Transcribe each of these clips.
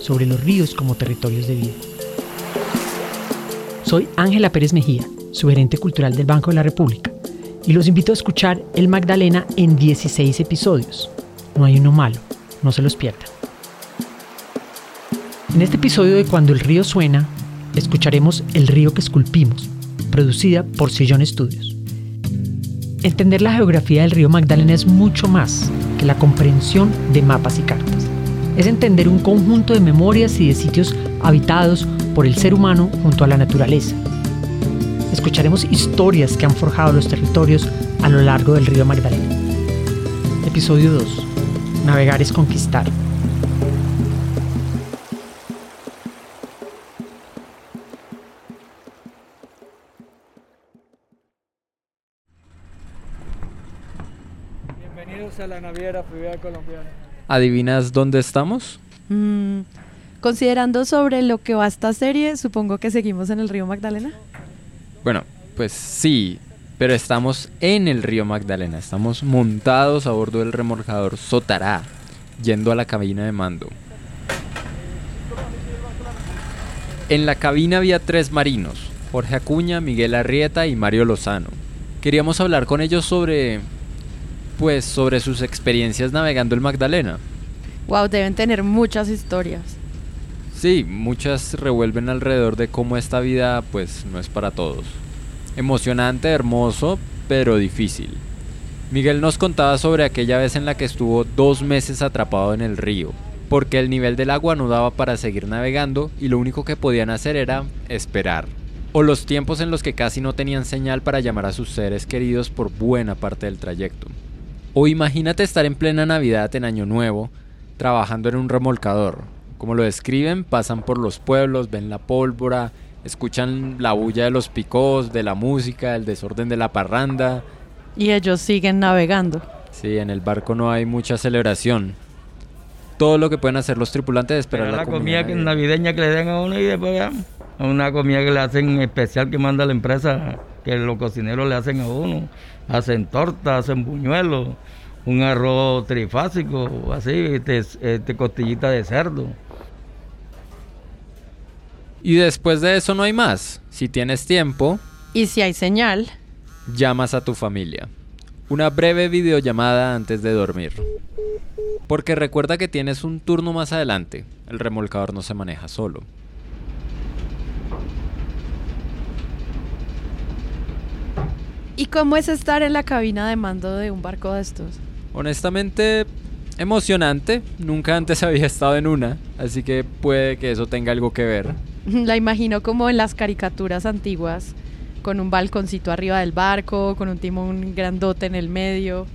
sobre los ríos como territorios de vida. Soy Ángela Pérez Mejía, su gerente cultural del Banco de la República, y los invito a escuchar El Magdalena en 16 episodios. No hay uno malo, no se los pierdan. En este episodio de Cuando el río suena, escucharemos El río que esculpimos, producida por Sillón Estudios. Entender la geografía del río Magdalena es mucho más que la comprensión de mapas y cartas. Es entender un conjunto de memorias y de sitios habitados por el ser humano junto a la naturaleza. Escucharemos historias que han forjado los territorios a lo largo del río Magdalena. Episodio 2. Navegar es conquistar. Bienvenidos a la Naviera Fluvial Colombiana. ¿Adivinas dónde estamos? Mm, considerando sobre lo que va esta serie, supongo que seguimos en el río Magdalena. Bueno, pues sí, pero estamos en el río Magdalena. Estamos montados a bordo del remolcador Sotará, yendo a la cabina de mando. En la cabina había tres marinos, Jorge Acuña, Miguel Arrieta y Mario Lozano. Queríamos hablar con ellos sobre, pues, sobre sus experiencias navegando el Magdalena. Wow, deben tener muchas historias. Sí, muchas revuelven alrededor de cómo esta vida, pues, no es para todos. Emocionante, hermoso, pero difícil. Miguel nos contaba sobre aquella vez en la que estuvo dos meses atrapado en el río, porque el nivel del agua no daba para seguir navegando y lo único que podían hacer era esperar. O los tiempos en los que casi no tenían señal para llamar a sus seres queridos por buena parte del trayecto. O imagínate estar en plena Navidad en Año Nuevo, trabajando en un remolcador. Como lo describen, pasan por los pueblos, ven la pólvora, escuchan la bulla de los picos, de la música, el desorden de la parranda. Y ellos siguen navegando. Sí, en el barco no hay mucha celebración. Todo lo que pueden hacer los tripulantes es esperar Pero la, la comida que- de- navideña que le den a uno y después veamos. Una comida que le hacen especial que manda la empresa, que los cocineros le hacen a uno. Hacen tortas, hacen buñuelos, un arroz trifásico, así, este, este, costillita de cerdo. Y después de eso no hay más. Si tienes tiempo, Y si hay señal, llamas a tu familia. Una breve videollamada antes de dormir. Porque recuerda que tienes un turno más adelante. El remolcador no se maneja solo. ¿Y cómo es estar en la cabina de mando de un barco de estos? Honestamente, emocionante. Nunca antes había estado en una. Así que puede que eso tenga algo que ver. La imagino como en las caricaturas antiguas, con un balconcito arriba del barco, con un timón grandote en el medio.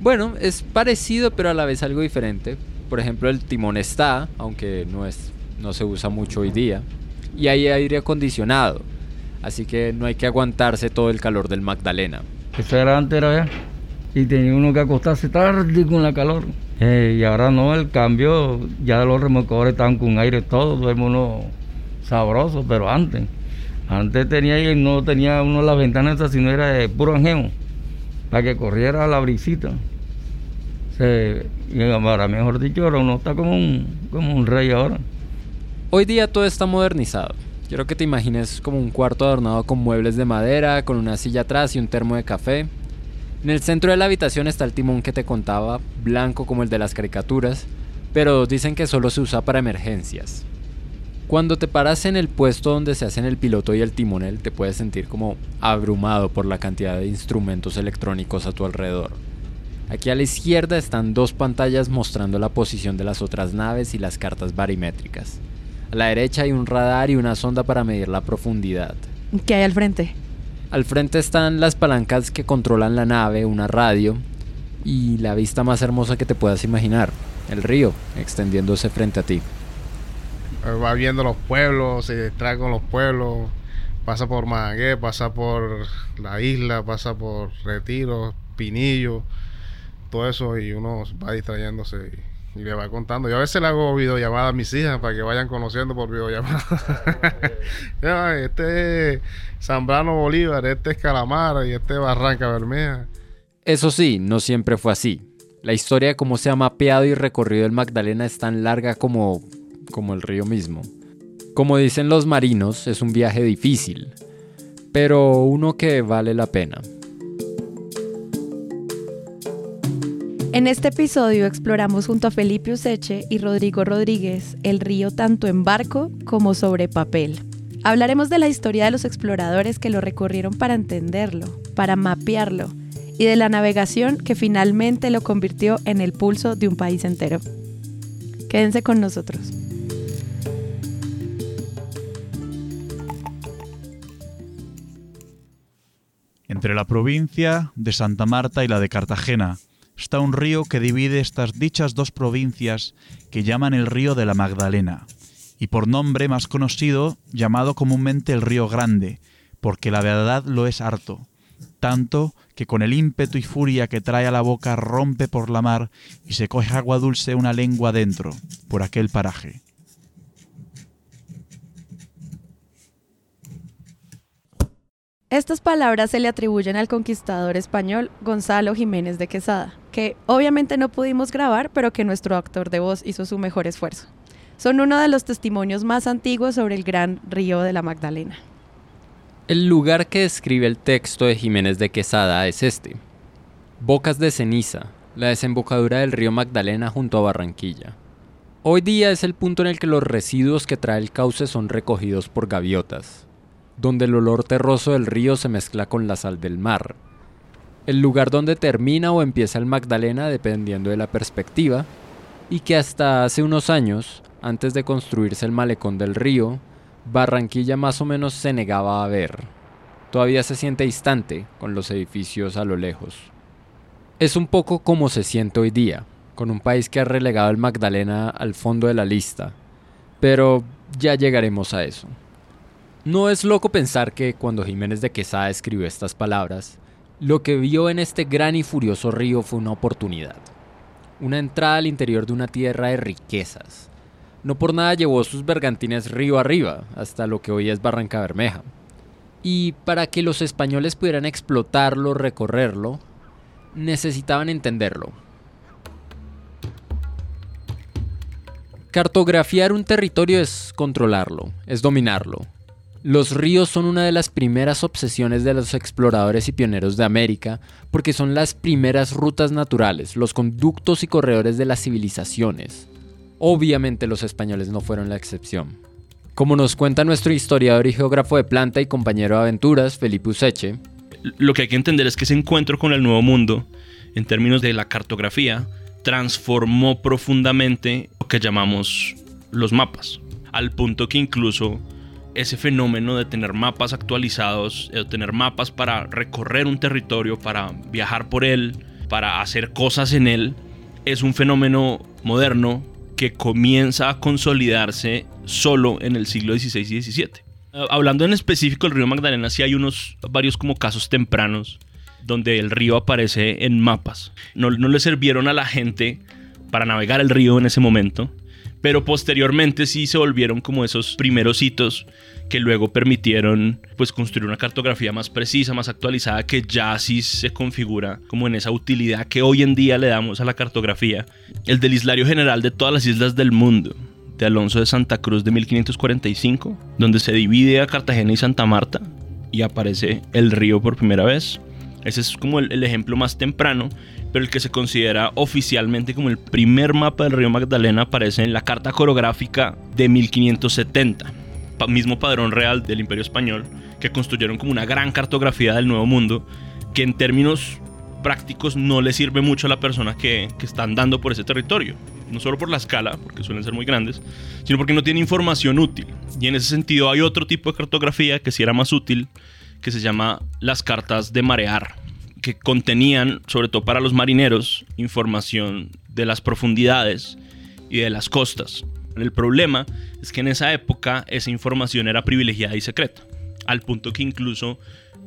Bueno, es parecido pero a la vez algo diferente. Por ejemplo, el timón está, aunque no es no se usa mucho hoy día, y hay aire acondicionado. Así que no hay que aguantarse todo el calor del Magdalena. Eso era antes, era ya. Y tenía uno que acostarse tarde con la calor. Eh, y ahora no, el cambio, ya los remolcadores estaban con aire todo, duerme uno sabroso, pero antes. Antes tenía y no tenía uno las ventanas sino era de puro angeo, para que corriera la brisita. Se, y ahora, mejor dicho, ahora uno está como un, como un rey ahora. Hoy día todo está modernizado. Quiero que te imagines como un cuarto adornado con muebles de madera, con una silla atrás y un termo de café. En el centro de la habitación está el timón que te contaba, blanco como el de las caricaturas, pero dicen que solo se usa para emergencias. Cuando te paras en el puesto donde se hacen el piloto y el timonel, te puedes sentir como abrumado por la cantidad de instrumentos electrónicos a tu alrededor. Aquí a la izquierda están dos pantallas mostrando la posición de las otras naves y las cartas barimétricas. A la derecha hay un radar y una sonda para medir la profundidad. ¿Qué hay al frente? Al frente están las palancas que controlan la nave, una radio y la vista más hermosa que te puedas imaginar, el río extendiéndose frente a ti. va viendo los pueblos, se distrae con los pueblos, pasa por Magangué, pasa por la isla, pasa por Retiro, Pinillo, todo eso y uno va distrayéndose y, le va contando. Yo a veces le hago videollamadas a mis hijas para que vayan conociendo por videollamadas. este es Zambrano Bolívar, este es Calamar y este es Barranca Bermeja. Eso sí, no siempre fue así. La historia de cómo se ha mapeado y recorrido el Magdalena es tan larga como, como el río mismo. Como dicen los marinos, es un viaje difícil, pero uno que vale la pena. En este episodio exploramos junto a Felipe Useche y Rodrigo Rodríguez el río tanto en barco como sobre papel. Hablaremos de la historia de los exploradores que lo recorrieron para entenderlo, para mapearlo, y de la navegación que finalmente lo convirtió en el pulso de un país entero. Quédense con nosotros. Entre la provincia de Santa Marta y la de Cartagena está un río que divide estas dichas dos provincias que llaman el río de la Magdalena, y por nombre más conocido llamado comúnmente el río Grande, porque la verdad lo es harto, tanto que con el ímpetu y furia que trae a la boca rompe por la mar y se coge agua dulce una lengua dentro, por aquel paraje. Estas palabras se le atribuyen al conquistador español Gonzalo Jiménez de Quesada, que obviamente no pudimos grabar, pero que nuestro actor de voz hizo su mejor esfuerzo. Son uno de los testimonios más antiguos sobre el gran río de la Magdalena. El lugar que describe el texto de Jiménez de Quesada es este. Bocas de Ceniza, la desembocadura del río Magdalena junto a Barranquilla. Hoy día es el punto en el que los residuos que trae el cauce son recogidos por gaviotas donde el olor terroso del río se mezcla con la sal del mar. El lugar donde termina o empieza el Magdalena dependiendo de la perspectiva, y que hasta hace unos años, antes de construirse el malecón del río, Barranquilla más o menos se negaba a ver. Todavía se siente distante con los edificios a lo lejos. Es un poco como se siente hoy día, con un país que ha relegado el Magdalena al fondo de la lista, pero ya llegaremos a eso. No es loco pensar que cuando Jiménez de Quesada escribió estas palabras, lo que vio en este gran y furioso río fue una oportunidad. Una entrada al interior de una tierra de riquezas. No por nada llevó sus bergantines río arriba, hasta lo que hoy es Barranca Bermeja. Y para que los españoles pudieran explotarlo, recorrerlo, necesitaban entenderlo. Cartografiar un territorio es controlarlo, es dominarlo, los ríos son una de las primeras obsesiones de los exploradores y pioneros de América porque son las primeras rutas naturales, los conductos y corredores de las civilizaciones. Obviamente los españoles no fueron la excepción. Como nos cuenta nuestro historiador y geógrafo de planta y compañero de aventuras, Felipe Useche, lo que hay que entender es que ese encuentro con el Nuevo Mundo, en términos de la cartografía, transformó profundamente lo que llamamos los mapas, al punto que incluso ese fenómeno de tener mapas actualizados, de tener mapas para recorrer un territorio, para viajar por él, para hacer cosas en él, es un fenómeno moderno que comienza a consolidarse solo en el siglo XVI y XVII. Ah, hablando en específico del río Magdalena, sí hay unos varios como casos tempranos donde el río aparece en mapas. No, no le sirvieron a la gente para navegar el río en ese momento, pero posteriormente sí se volvieron como esos primeros hitos que luego permitieron pues construir una cartografía más precisa, más actualizada, que ya sí se configura como en esa utilidad que hoy en día le damos a la cartografía. El del Islario General de todas las islas del mundo, de Alonso de Santa Cruz de 1545, donde se divide a Cartagena y Santa Marta y aparece el río por primera vez. Ese es como el, el ejemplo más temprano pero el que se considera oficialmente como el primer mapa del río Magdalena aparece en la Carta Coreográfica de 1570, mismo padrón real del Imperio Español, que construyeron como una gran cartografía del Nuevo Mundo, que en términos prácticos no le sirve mucho a la persona que, que está andando por ese territorio. No solo por la escala, porque suelen ser muy grandes, sino porque no tiene información útil. Y en ese sentido hay otro tipo de cartografía que sí era más útil, que se llama las cartas de marear que contenían, sobre todo para los marineros, información de las profundidades y de las costas. El problema es que en esa época esa información era privilegiada y secreta, al punto que incluso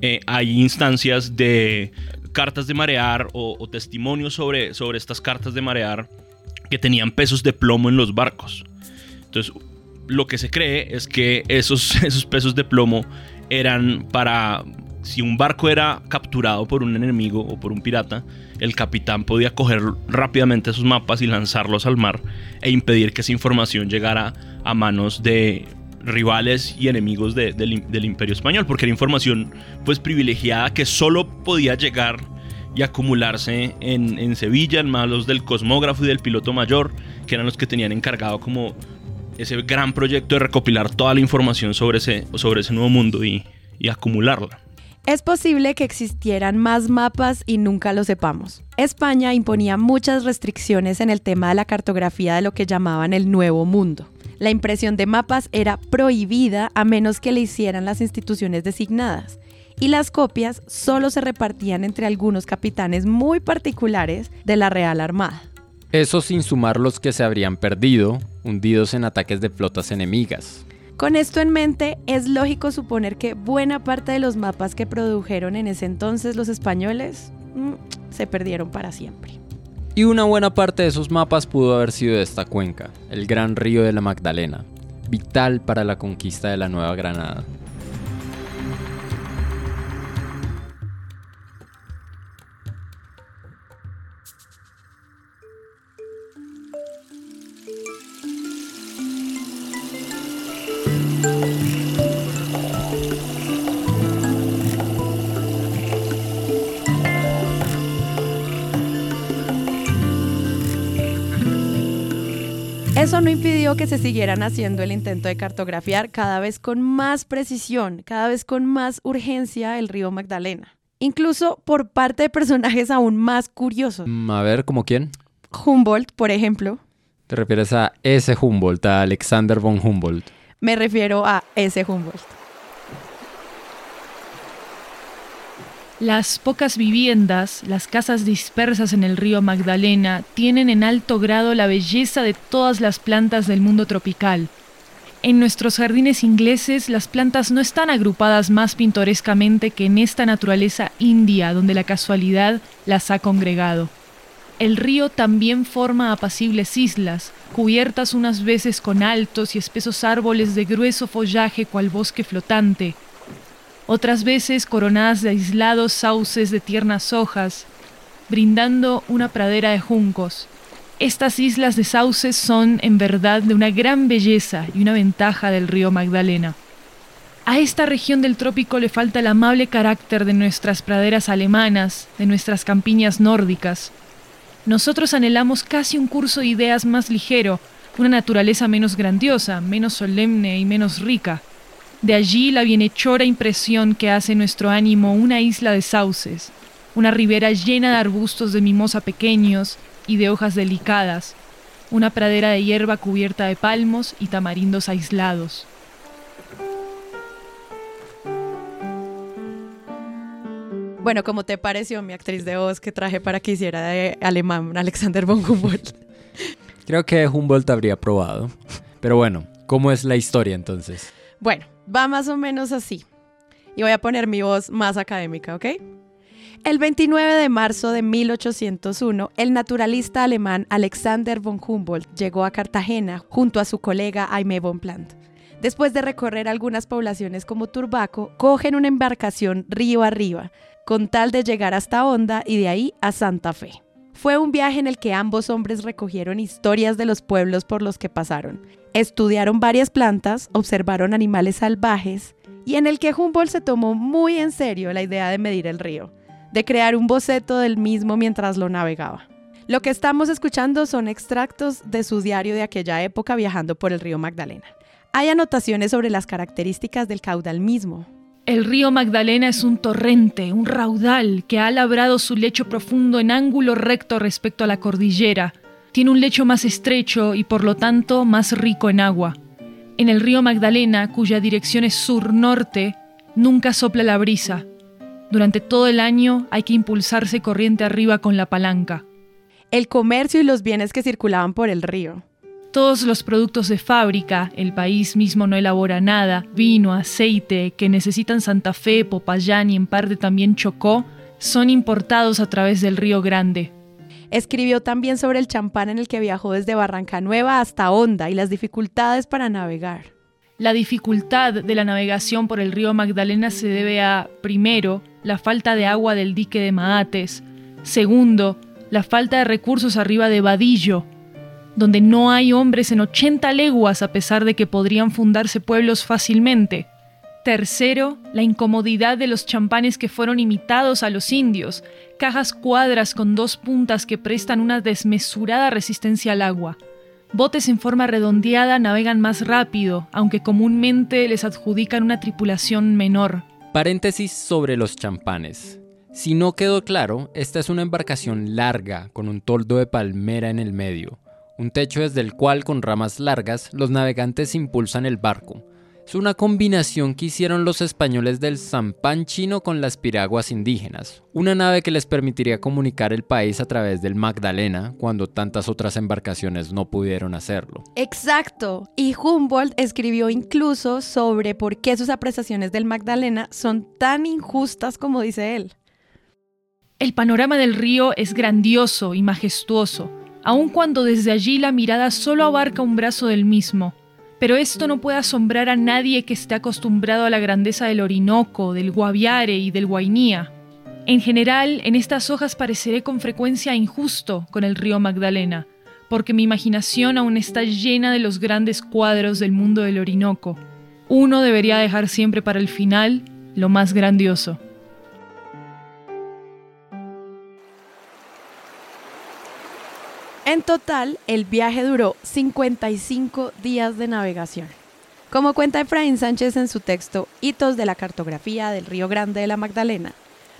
eh, hay instancias de cartas de marear o, testimonios sobre, sobre estas cartas de marear que tenían pesos de plomo en los barcos. Entonces, lo que se cree es que esos, esos pesos de plomo eran para si un barco era capturado por un enemigo o por un pirata, el capitán podía coger rápidamente esos mapas y lanzarlos al mar e impedir que esa información llegara a manos de rivales y enemigos del, imperio español, porque era información pues privilegiada que solo podía llegar y acumularse en, Sevilla, en manos del cosmógrafo y del piloto mayor, que eran los que tenían encargado como ese gran proyecto de recopilar toda la información sobre ese, sobre ese nuevo mundo y acumularla. Es posible que existieran más mapas y nunca lo sepamos. España imponía muchas restricciones en el tema de la cartografía de lo que llamaban el Nuevo Mundo. La impresión de mapas era prohibida a menos que le hicieran las instituciones designadas, y las copias solo se repartían entre algunos capitanes muy particulares de la Real Armada. Eso sin sumar los que se habrían perdido, hundidos en ataques de flotas enemigas. Con esto en mente, es lógico suponer que buena parte de los mapas que produjeron en ese entonces los españoles mm, se perdieron para siempre. Y una buena parte de esos mapas pudo haber sido de esta cuenca, el gran río de la Magdalena, vital para la conquista de la Nueva Granada. Eso no impidió que se siguieran haciendo el intento de cartografiar cada vez con más precisión, cada vez con más urgencia el río Magdalena. Incluso por parte de personajes aún más curiosos. Mm, a ver, ¿como quién? Humboldt, por ejemplo. ¿Te refieres a ese Humboldt, a Alexander von Humboldt? Me refiero a ese Humboldt. Las pocas viviendas, las casas dispersas en el río Magdalena, tienen en alto grado la belleza de todas las plantas del mundo tropical. En nuestros jardines ingleses las plantas no están agrupadas más pintorescamente que en esta naturaleza india donde la casualidad las ha congregado. El río también forma apacibles islas, cubiertas unas veces con altos y espesos árboles de grueso follaje cual bosque flotante, otras veces coronadas de aislados sauces de tiernas hojas, brindando una pradera de juncos. Estas islas de sauces son, en verdad, de una gran belleza y una ventaja del río Magdalena. A esta región del trópico le falta el amable carácter de nuestras praderas alemanas, de nuestras campiñas nórdicas. Nosotros anhelamos casi un curso de ideas más ligero, una naturaleza menos grandiosa, menos solemne y menos rica. De allí la bienhechora impresión que hace nuestro ánimo una isla de sauces, una ribera llena de arbustos de mimosa pequeños y de hojas delicadas, una pradera de hierba cubierta de palmos y tamarindos aislados. Bueno, ¿cómo te pareció mi actriz de voz que traje para que hiciera de alemán Alexander von Humboldt? Creo que Humboldt habría probado. Pero bueno, ¿cómo es la historia entonces? Bueno, Va más o menos así. Y voy a poner mi voz más académica, ¿ok? El 29 de marzo de 1801, el naturalista alemán Alexander von Humboldt llegó a Cartagena junto a su colega Aimé Bonpland. Después de recorrer algunas poblaciones como Turbaco, cogen una embarcación río arriba, con tal de llegar hasta Honda y de ahí a Santa Fe. Fue un viaje en el que ambos hombres recogieron historias de los pueblos por los que pasaron, estudiaron varias plantas, observaron animales salvajes y en el que Humboldt se tomó muy en serio la idea de medir el río, de crear un boceto del mismo mientras lo navegaba. Lo que estamos escuchando son extractos de su diario de aquella época viajando por el río Magdalena. Hay anotaciones sobre las características del caudal mismo, el río Magdalena es un torrente, un raudal que ha labrado su lecho profundo en ángulo recto respecto a la cordillera. Tiene un lecho más estrecho y por lo tanto más rico en agua. En el río Magdalena, cuya dirección es sur-norte, nunca sopla la brisa. Durante todo el año hay que impulsarse corriente arriba con la palanca. El comercio y los bienes que circulaban por el río. Todos los productos de fábrica, el país mismo no elabora nada, vino, aceite, que necesitan Santa Fe, Popayán y en parte también Chocó, son importados a través del Río Grande. Escribió también sobre el champán en el que viajó desde Barranca Nueva hasta Honda y las dificultades para navegar. La dificultad de la navegación por el río Magdalena se debe a, primero, la falta de agua del dique de Maates, segundo, la falta de recursos arriba de Vadillo, donde no hay hombres en 80 leguas a pesar de que podrían fundarse pueblos fácilmente. Tercero, la incomodidad de los champanes que fueron imitados a los indios, cajas cuadras con dos puntas que prestan una desmesurada resistencia al agua. Botes en forma redondeada navegan más rápido, aunque comúnmente les adjudican una tripulación menor. Paréntesis sobre los champanes. Si no quedó claro, esta es una embarcación larga, con un toldo de palmera en el medio, un techo desde el cual con ramas largas los navegantes impulsan el barco. Es una combinación que hicieron los españoles del zampán chino con las piraguas indígenas, una nave que les permitiría comunicar el país a través del Magdalena cuando tantas otras embarcaciones no pudieron hacerlo. Exacto. Y Humboldt escribió incluso sobre por qué sus apreciaciones del Magdalena son tan injustas como dice él. El panorama del río es grandioso y majestuoso, aun cuando desde allí la mirada solo abarca un brazo del mismo. Pero esto no puede asombrar a nadie que esté acostumbrado a la grandeza del Orinoco, del Guaviare y del Guainía. En general, en estas hojas pareceré con frecuencia injusto con el río Magdalena, porque mi imaginación aún está llena de los grandes cuadros del mundo del Orinoco. Uno debería dejar siempre para el final lo más grandioso. En total, el viaje duró 55 días de navegación. Como cuenta Efraín Sánchez en su texto Hitos de la cartografía del Río Grande de la Magdalena,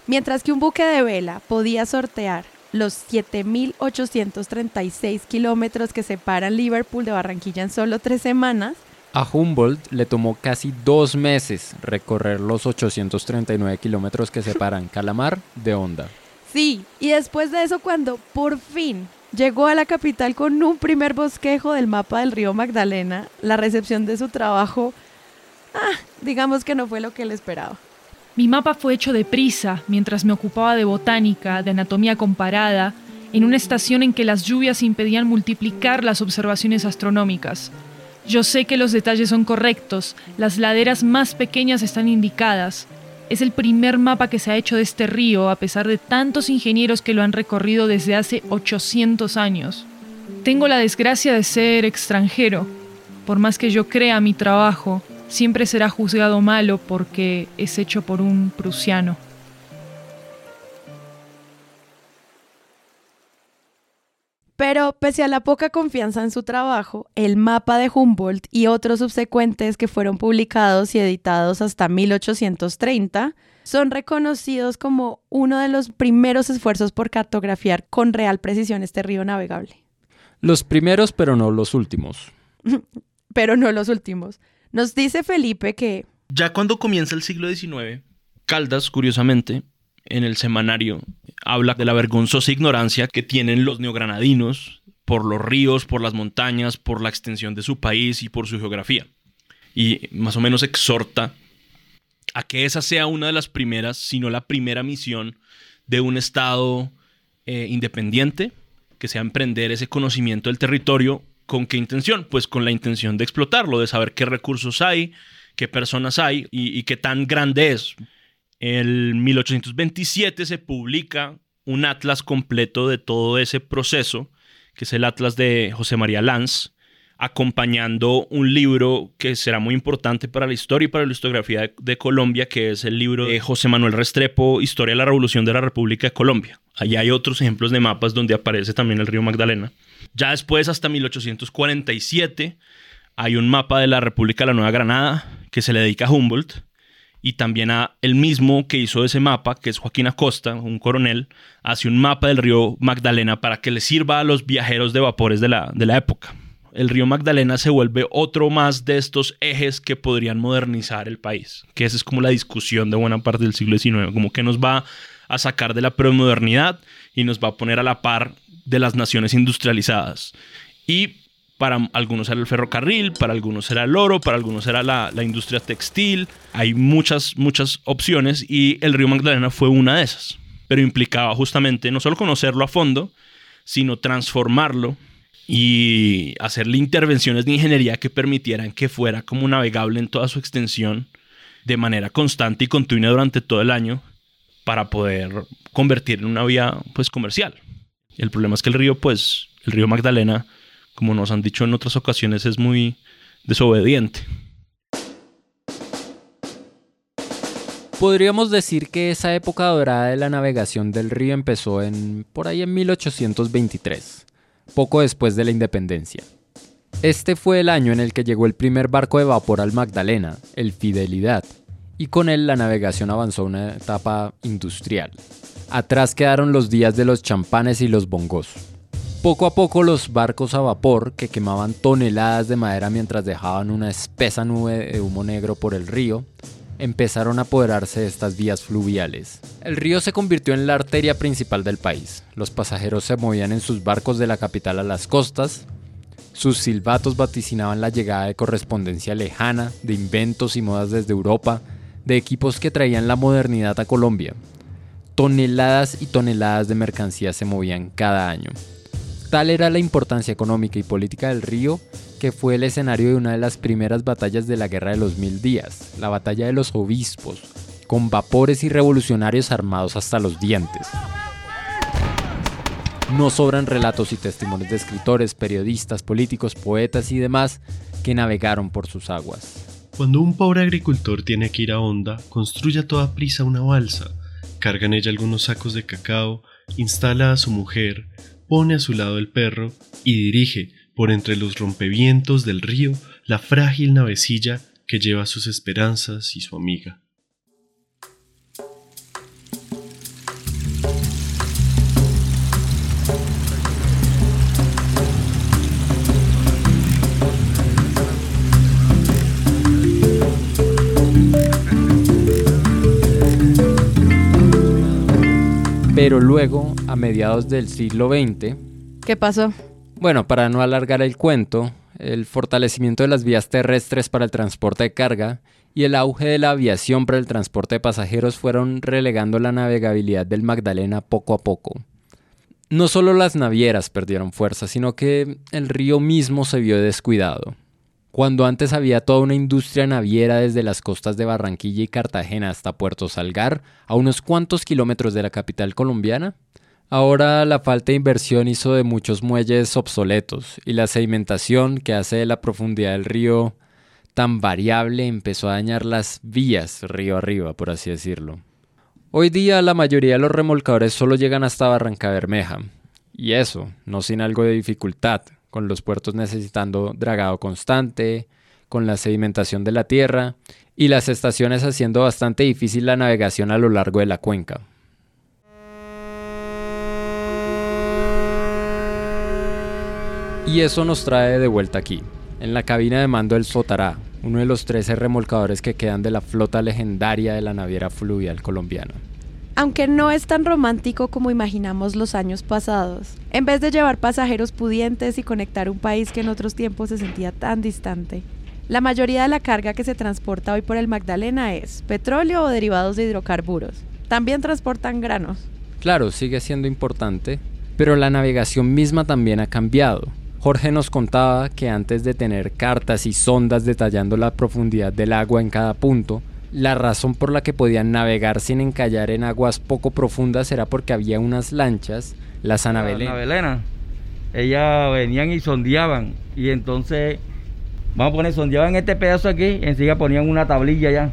mientras que un buque de vela podía sortear los 7.836 kilómetros que separan Liverpool de Barranquilla en solo tres semanas, a Humboldt le tomó casi dos meses recorrer los 839 kilómetros que separan Calamar de Honda. Sí, y después de eso cuando por fin Llegó a la capital con un primer bosquejo del mapa del río Magdalena. La recepción de su trabajo, ah, digamos que no fue lo que él esperaba. Mi mapa fue hecho deprisa mientras me ocupaba de botánica, de anatomía comparada, en una estación en que las lluvias impedían multiplicar las observaciones astronómicas. Yo sé que los detalles son correctos, las laderas más pequeñas están indicadas, es el primer mapa que se ha hecho de este río a pesar de tantos ingenieros que lo han recorrido desde hace 800 años. Tengo la desgracia de ser extranjero. Por más que yo crea mi trabajo, siempre será juzgado malo porque es hecho por un prusiano. Pero pese a la poca confianza en su trabajo, el mapa de Humboldt y otros subsecuentes que fueron publicados y editados hasta 1830 son reconocidos como uno de los primeros esfuerzos por cartografiar con real precisión este río navegable. Los primeros, pero no los últimos. pero no los últimos. Nos dice Felipe que... Ya cuando comienza el siglo XIX, Caldas, curiosamente, en el semanario habla de la vergonzosa ignorancia que tienen los neogranadinos por los ríos, por las montañas, por la extensión de su país y por su geografía. Y más o menos exhorta a que esa sea una de las primeras, si no la primera misión de un Estado eh, independiente, que sea emprender ese conocimiento del territorio. ¿Con qué intención? Pues con la intención de explotarlo, de saber qué recursos hay, qué personas hay y qué tan grande es. En 1827 se publica un atlas completo de todo ese proceso, que es el atlas de José María Lanz, acompañando un libro que será muy importante para la historia y para la historiografía de, Colombia, que es el libro de José Manuel Restrepo, Historia de la Revolución de la República de Colombia. Allí hay otros ejemplos de mapas donde aparece también el río Magdalena. Ya después, hasta 1847, hay un mapa de la República de la Nueva Granada que se le dedica a Humboldt y también a el mismo que hizo ese mapa, que es Joaquín Acosta, un coronel, hace un mapa del río Magdalena para que le sirva a los viajeros de vapores de la, de la época. El río Magdalena se vuelve otro más de estos ejes que podrían modernizar el país, que esa es como la discusión de buena parte del siglo XIX, como que nos va a sacar de la premodernidad y nos va a poner a la par de las naciones industrializadas. Y Para algunos era el ferrocarril, para algunos era el oro, para algunos era la, la industria textil. Hay muchas, muchas opciones y el río Magdalena fue una de esas. Pero implicaba justamente no solo conocerlo a fondo, sino transformarlo y hacerle intervenciones de ingeniería que permitieran que fuera como navegable en toda su extensión de manera constante y continua durante todo el año para poder convertir en una vía pues comercial. El problema es que el río pues el río Magdalena como nos han dicho en otras ocasiones, es muy desobediente. Podríamos decir que esa época dorada de la navegación del río empezó en por ahí en 1823, poco después de la independencia. Este fue el año en el que llegó el primer barco de vapor al Magdalena, el Fidelidad, y con él la navegación avanzó a una etapa industrial. Atrás quedaron los días de los champanes y los bongos. Poco a poco los barcos a vapor, que quemaban toneladas de madera mientras dejaban una espesa nube de humo negro por el río, empezaron a apoderarse de estas vías fluviales. El río se convirtió en la arteria principal del país. Los pasajeros se movían en sus barcos de la capital a las costas. Sus silbatos vaticinaban la llegada de correspondencia lejana, de inventos y modas desde Europa, de equipos que traían la modernidad a Colombia. Toneladas y toneladas de mercancías se movían cada año. Tal era la importancia económica y política del río que fue el escenario de una de las primeras batallas de la Guerra de los Mil Días, la batalla de los obispos, con vapores y revolucionarios armados hasta los dientes. No sobran relatos y testimonios de escritores, periodistas, políticos, poetas y demás que navegaron por sus aguas. Cuando un pobre agricultor tiene que ir a Honda, construye a toda prisa una balsa, carga en ella algunos sacos de cacao, instala a su mujer, pone a su lado el perro y dirige por entre los rompevientos del río la frágil navecilla que lleva sus esperanzas y su amiga. Pero luego, a mediados del siglo XX... ¿Qué pasó? Bueno, para no alargar el cuento, el fortalecimiento de las vías terrestres para el transporte de carga y el auge de la aviación para el transporte de pasajeros fueron relegando la navegabilidad del Magdalena poco a poco. No solo las navieras perdieron fuerza, sino que el río mismo se vio descuidado. Cuando antes había toda una industria naviera desde las costas de Barranquilla y Cartagena hasta Puerto Salgar, a unos cuantos kilómetros de la capital colombiana, ahora la falta de inversión hizo de muchos muelles obsoletos y la sedimentación que hace de la profundidad del río tan variable empezó a dañar las vías río arriba, por así decirlo. Hoy día la mayoría de los remolcadores solo llegan hasta Barranca Bermeja, y eso, no sin algo de dificultad, con los puertos necesitando dragado constante, con la sedimentación de la tierra y las estaciones haciendo bastante difícil la navegación a lo largo de la cuenca. Y eso nos trae de vuelta aquí, en la cabina de mando del Sotará, uno de los 13 remolcadores que quedan de la flota legendaria de la naviera fluvial colombiana aunque no es tan romántico como imaginamos los años pasados. En vez de llevar pasajeros pudientes y conectar un país que en otros tiempos se sentía tan distante, la mayoría de la carga que se transporta hoy por el Magdalena es petróleo o derivados de hidrocarburos. También transportan granos. Claro, sigue siendo importante, pero la navegación misma también ha cambiado. Jorge nos contaba que antes de tener cartas y sondas detallando la profundidad del agua en cada punto, la razón por la que podían navegar sin encallar en aguas poco profundas era porque había unas lanchas, las Ana Belén. Ellas venían y sondeaban. Y entonces, vamos a poner, sondeaban este pedazo aquí, enseguida ponían una tablilla allá.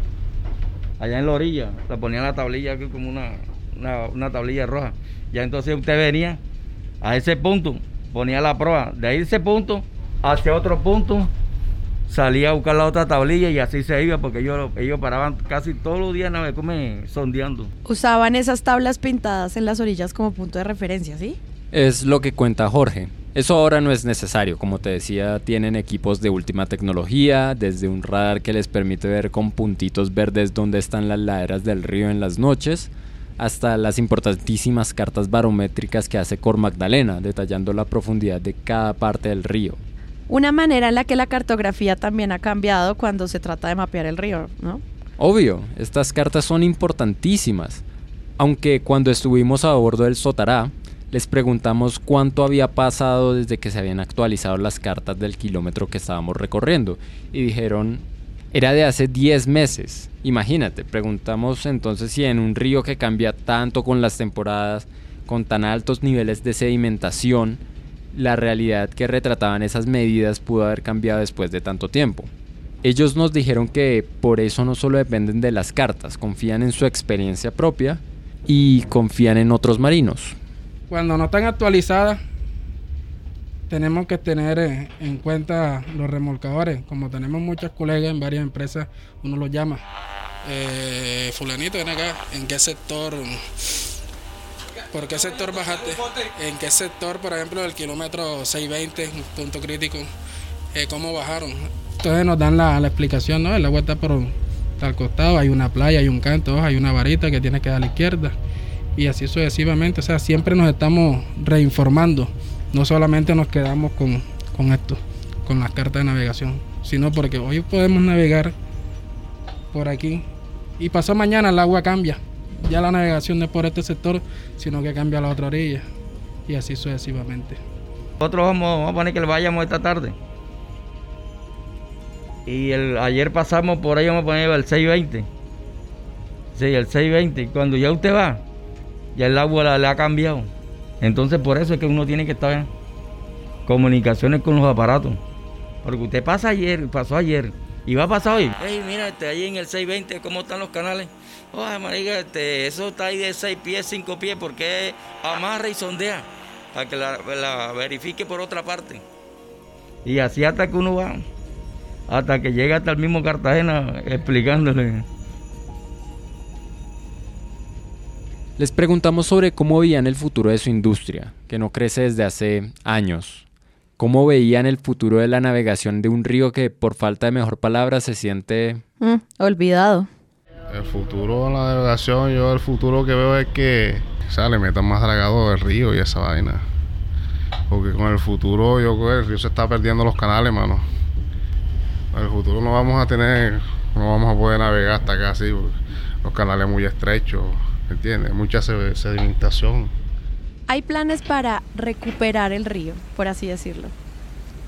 Allá en la orilla. Le ponían la tablilla aquí como una, una, tablilla roja. Ya entonces usted venía a ese punto, ponía la proa. De ahí ese punto hacia otro punto salía a buscar la otra tablilla y así se iba porque ellos, ellos paraban casi todos los días me sondeando. Usaban esas tablas pintadas en las orillas como punto de referencia, ¿sí? Es lo que cuenta Jorge. Eso ahora no es necesario, como te decía, tienen equipos de última tecnología, desde un radar que les permite ver con puntitos verdes dónde están las laderas del río en las noches, hasta las importantísimas cartas barométricas que hace Cor Magdalena, detallando la profundidad de cada parte del río. Una manera en la que la cartografía también ha cambiado cuando se trata de mapear el río, ¿no? Obvio, estas cartas son importantísimas. Aunque cuando estuvimos a bordo del Sotará, les preguntamos cuánto había pasado desde que se habían actualizado las cartas del kilómetro que estábamos recorriendo. Y dijeron, era de hace 10 meses. Imagínate, preguntamos entonces si en un río que cambia tanto con las temporadas, con tan altos niveles de sedimentación, la realidad que retrataban esas medidas pudo haber cambiado después de tanto tiempo. Ellos nos dijeron que por eso no solo dependen de las cartas, confían en su experiencia propia y confían en otros marinos. Cuando no están actualizadas, tenemos que tener eh, en cuenta los remolcadores. Como tenemos muchos colegas en varias empresas, uno los llama. Eh, fulanito, ven acá, ¿en qué sector? ¿Por qué sector bajaste? ¿En qué sector, por ejemplo, del kilómetro 620, punto crítico? Eh, ¿Cómo bajaron? Entonces nos dan la, explicación, ¿no? El agua está por tal costado, hay una playa, hay un canto, hay una varita que tiene que dar a la izquierda. Y así sucesivamente. O sea, siempre nos estamos reinformando. No solamente nos quedamos con, con esto, con las cartas de navegación, sino porque hoy podemos navegar por aquí y pasó mañana el agua cambia. Ya la navegación no es por este sector, sino que cambia a la otra orilla. Y así sucesivamente. Nosotros vamos, a poner que vayamos esta tarde. Y el, ayer pasamos por ahí, vamos a poner el 620. Sí, el 620. Cuando ya usted va, ya el agua le ha cambiado. Entonces por eso es que uno tiene que estar en comunicaciones con los aparatos. Porque usted pasa ayer, pasó ayer, y va a pasar hoy. Hey, mira, este, ahí en el 620, ¿cómo están los canales? Oh, marica, este, eso está ahí de 6 pies, 5 pies, porque amarra y sondea para que la, la verifique por otra parte. Y así hasta que uno va hasta que llega hasta el mismo Cartagena explicándole. Les preguntamos sobre cómo veían el futuro de su industria, que no crece desde hace años. ¿Cómo veían el futuro de la navegación de un río que, por falta de mejor palabra, se siente... Mm, olvidado. El futuro de la navegación, yo el futuro que veo es que o le metan más dragado del río y esa vaina. Porque con el futuro yo creo que el río se está perdiendo los canales, mano. En el futuro no vamos a tener, no vamos a poder navegar hasta acá así, los canales muy estrechos, ¿entiendes? Mucha sedimentación. Hay planes para recuperar el río, por así decirlo,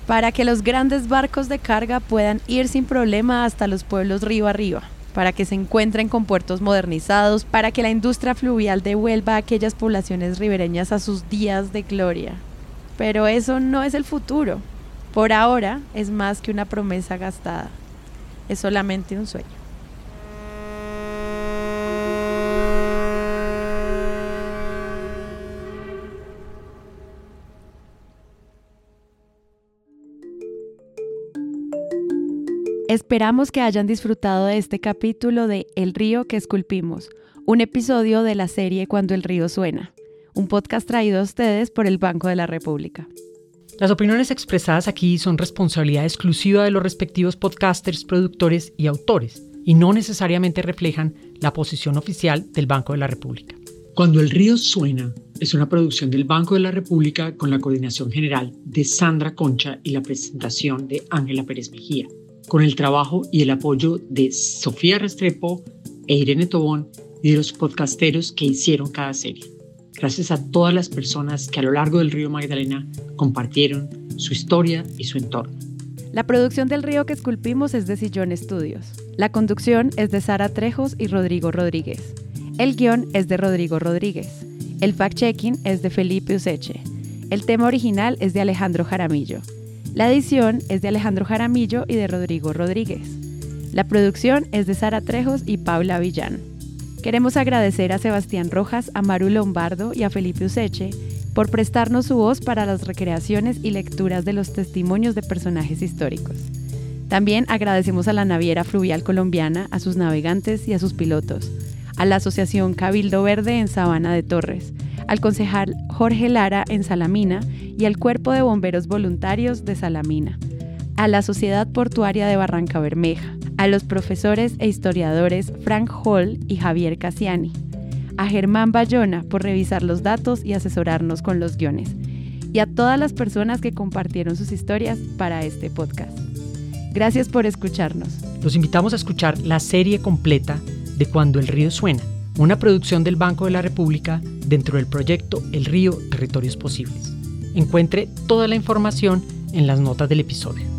para que los grandes barcos de carga puedan ir sin problema hasta los pueblos río arriba, para que se encuentren con puertos modernizados, para que la industria fluvial devuelva a aquellas poblaciones ribereñas a sus días de gloria. Pero eso no es el futuro. Por ahora es más que una promesa gastada, es solamente un sueño. Esperamos que hayan disfrutado de este capítulo de El río que esculpimos, un episodio de la serie Cuando el río suena, un podcast traído a ustedes por el Banco de la República. Las opiniones expresadas aquí son responsabilidad exclusiva de los respectivos podcasters, productores y autores, y no necesariamente reflejan la posición oficial del Banco de la República. Cuando el río suena es una producción del Banco de la República con la coordinación general de Sandra Concha y la presentación de Ángela Pérez Mejía, con el trabajo y el apoyo de Sofía Restrepo e Irene Tobón y de los podcasteros que hicieron cada serie gracias a todas las personas que a lo largo del río Magdalena compartieron su historia y su entorno. La producción del río que esculpimos es de Sillón Estudios. La conducción es de Sara Trejos y Rodrigo Rodríguez. El guion es de Rodrigo Rodríguez. El fact-checking es de Felipe Useche. El tema original es de Alejandro Jaramillo. La edición es de Alejandro Jaramillo y de Rodrigo Rodríguez. La producción es de Sara Trejos y Paula Villán. Queremos agradecer a Sebastián Rojas, a Maru Lombardo y a Felipe Useche por prestarnos su voz para las recreaciones y lecturas de los testimonios de personajes históricos. También agradecemos a la Naviera Fluvial Colombiana, a sus navegantes y a sus pilotos, a la Asociación Cabildo Verde en Sabana de Torres, al concejal Jorge Lara en Salamina y al Cuerpo de Bomberos Voluntarios de Salamina, a la Sociedad Portuaria de Barranca Bermeja, a los profesores e historiadores Frank Hall y Javier Cassiani, a Germán Bayona por revisar los datos y asesorarnos con los guiones, y a todas las personas que compartieron sus historias para este podcast. Gracias por escucharnos. Los invitamos a escuchar la serie completa de Cuando el río suena, una producción del Banco de la República dentro del proyecto El río Territorios Posibles. Encuentre toda la información en las notas del episodio.